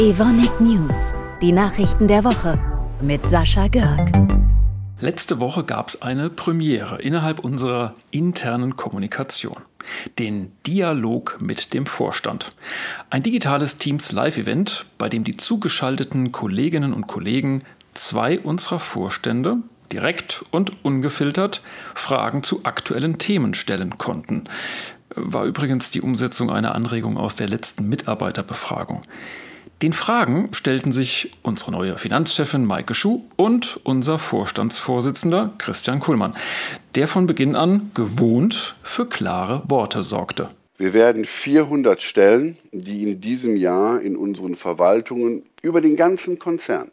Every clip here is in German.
Evonik News, die Nachrichten der Woche mit Sascha Görg. Letzte Woche gab es eine Premiere innerhalb unserer internen Kommunikation. Den Dialog mit dem Vorstand. Ein digitales Teams Live-Event, bei dem die zugeschalteten Kolleginnen und Kollegen zwei unserer Vorstände direkt und ungefiltert Fragen zu aktuellen Themen stellen konnten. War übrigens die Umsetzung einer Anregung aus der letzten Mitarbeiterbefragung. Den Fragen stellten sich unsere neue Finanzchefin Maike Schuh und unser Vorstandsvorsitzender Christian Kuhlmann, der von Beginn an gewohnt für klare Worte sorgte. Wir werden 400 Stellen, die in diesem Jahr in unseren Verwaltungen über den ganzen Konzern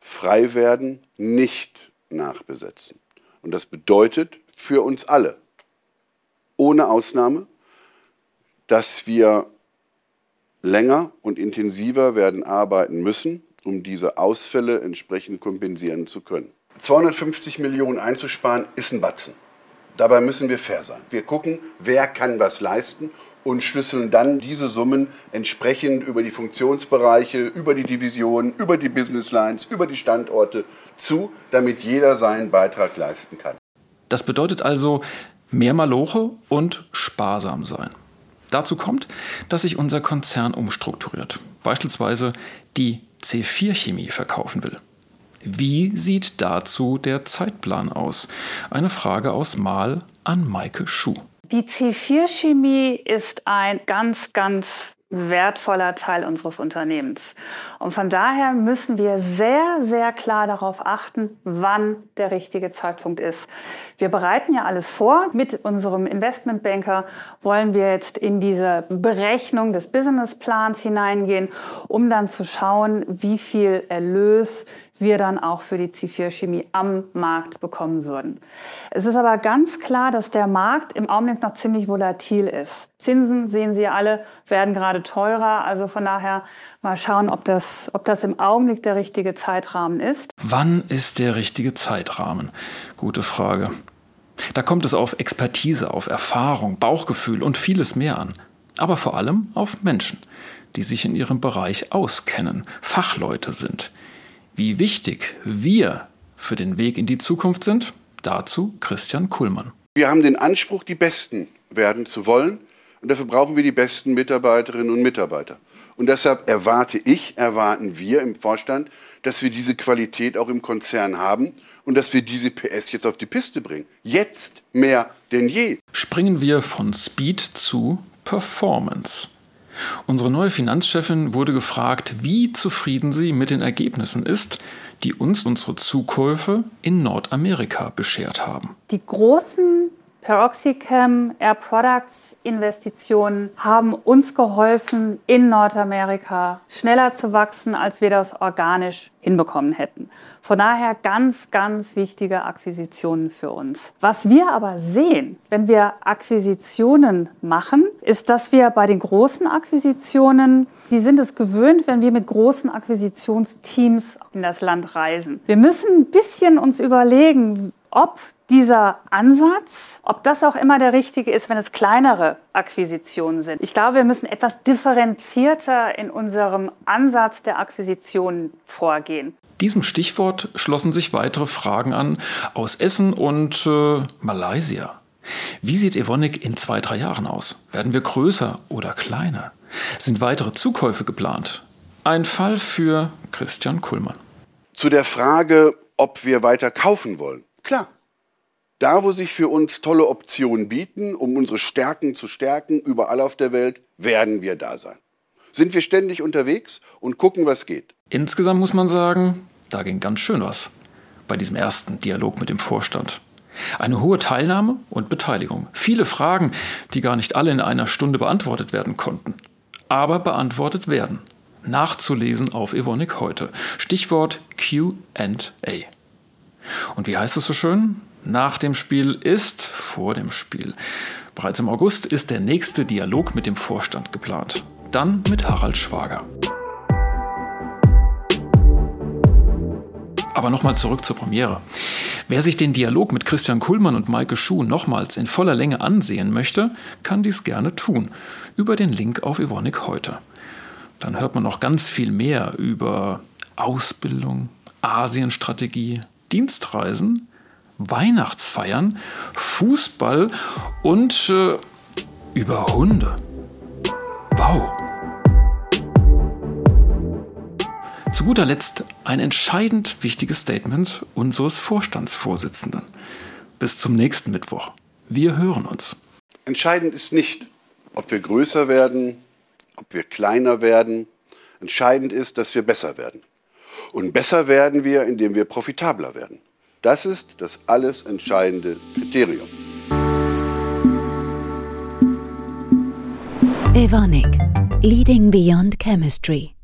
frei werden, nicht nachbesetzen. Und das bedeutet für uns alle, ohne Ausnahme, dass wir länger und intensiver werden arbeiten müssen, um diese Ausfälle entsprechend kompensieren zu können. 250 Millionen einzusparen ist ein Batzen. Dabei müssen wir fair sein. Wir gucken, wer kann was leisten und schlüsseln dann diese Summen entsprechend über die Funktionsbereiche, über die Divisionen, über die Business Lines, über die Standorte zu, damit jeder seinen Beitrag leisten kann. Das bedeutet also mehr Maloche und sparsam sein. Dazu kommt, dass sich unser Konzern umstrukturiert, beispielsweise die C4 Chemie verkaufen will. Wie sieht dazu der Zeitplan aus? Eine Frage aus Mal an Maike Schuh. Die C4-Chemie ist ein ganz, ganz wertvoller Teil unseres Unternehmens. Und von daher müssen wir sehr, sehr klar darauf achten, wann der richtige Zeitpunkt ist. Wir bereiten ja alles vor. Mit unserem Investmentbanker wollen wir jetzt in diese Berechnung des Businessplans hineingehen, um dann zu schauen, wie viel Erlös wir dann auch für die C4-Chemie am Markt bekommen würden. Es ist aber ganz klar, dass der Markt im Augenblick noch ziemlich volatil ist. Zinsen, sehen Sie alle, werden gerade teurer. Also von daher mal schauen, ob das, ob das im Augenblick der richtige Zeitrahmen ist. Wann ist der richtige Zeitrahmen? Gute Frage. Da kommt es auf Expertise, auf Erfahrung, Bauchgefühl und vieles mehr an. Aber vor allem auf Menschen, die sich in ihrem Bereich auskennen, Fachleute sind. Wie wichtig wir für den Weg in die Zukunft sind, dazu Christian Kuhlmann. Wir haben den Anspruch, die Besten werden zu wollen. Und dafür brauchen wir die besten Mitarbeiterinnen und Mitarbeiter. Und deshalb erwarte ich, erwarten wir im Vorstand, dass wir diese Qualität auch im Konzern haben und dass wir diese PS jetzt auf die Piste bringen. Jetzt mehr denn je. Springen wir von Speed zu Performance. Unsere neue Finanzchefin wurde gefragt, wie zufrieden sie mit den Ergebnissen ist, die uns unsere Zukäufe in Nordamerika beschert haben. Die großen Peroxychem Air Products Investitionen haben uns geholfen, in Nordamerika schneller zu wachsen, als wir das organisch hinbekommen hätten. Von daher ganz, ganz wichtige Akquisitionen für uns. Was wir aber sehen, wenn wir Akquisitionen machen, ist, dass wir bei den großen Akquisitionen, die sind es gewöhnt, wenn wir mit großen Akquisitionsteams in das Land reisen. Wir müssen ein bisschen uns überlegen, ob dieser Ansatz, ob das auch immer der richtige ist, wenn es kleinere Akquisitionen sind. Ich glaube, wir müssen etwas differenzierter in unserem Ansatz der Akquisitionen vorgehen. Diesem Stichwort schlossen sich weitere Fragen an aus Essen und äh, Malaysia. Wie sieht Evonik in zwei, drei Jahren aus? Werden wir größer oder kleiner? Sind weitere Zukäufe geplant? Ein Fall für Christian Kuhlmann. Zu der Frage, ob wir weiter kaufen wollen. Klar, da, wo sich für uns tolle Optionen bieten, um unsere Stärken zu stärken, überall auf der Welt, werden wir da sein. Sind wir ständig unterwegs und gucken, was geht. Insgesamt muss man sagen, da ging ganz schön was bei diesem ersten Dialog mit dem Vorstand. Eine hohe Teilnahme und Beteiligung. Viele Fragen, die gar nicht alle in einer Stunde beantwortet werden konnten. Aber beantwortet werden. Nachzulesen auf Evonik heute. Stichwort QA. Und wie heißt es so schön? nach dem Spiel ist vor dem Spiel. Bereits im August ist der nächste Dialog mit dem Vorstand geplant. Dann mit Harald Schwager. Aber nochmal zurück zur Premiere. Wer sich den Dialog mit Christian Kuhlmann und Maike Schuh nochmals in voller Länge ansehen möchte, kann dies gerne tun. Über den Link auf Evonik heute. dann hört man noch ganz viel mehr über Ausbildung, Asienstrategie, Dienstreisen, Weihnachtsfeiern, Fußball und äh, über Hunde. Wow. Zu guter Letzt ein entscheidend wichtiges Statement unseres Vorstandsvorsitzenden. Bis zum nächsten Mittwoch. Wir hören uns. Entscheidend ist nicht, ob wir größer werden, ob wir kleiner werden. Entscheidend ist, dass wir besser werden. Und besser werden wir, indem wir profitabler werden. Das ist das alles entscheidende Kriterium. Evonik, Leading Beyond Chemistry.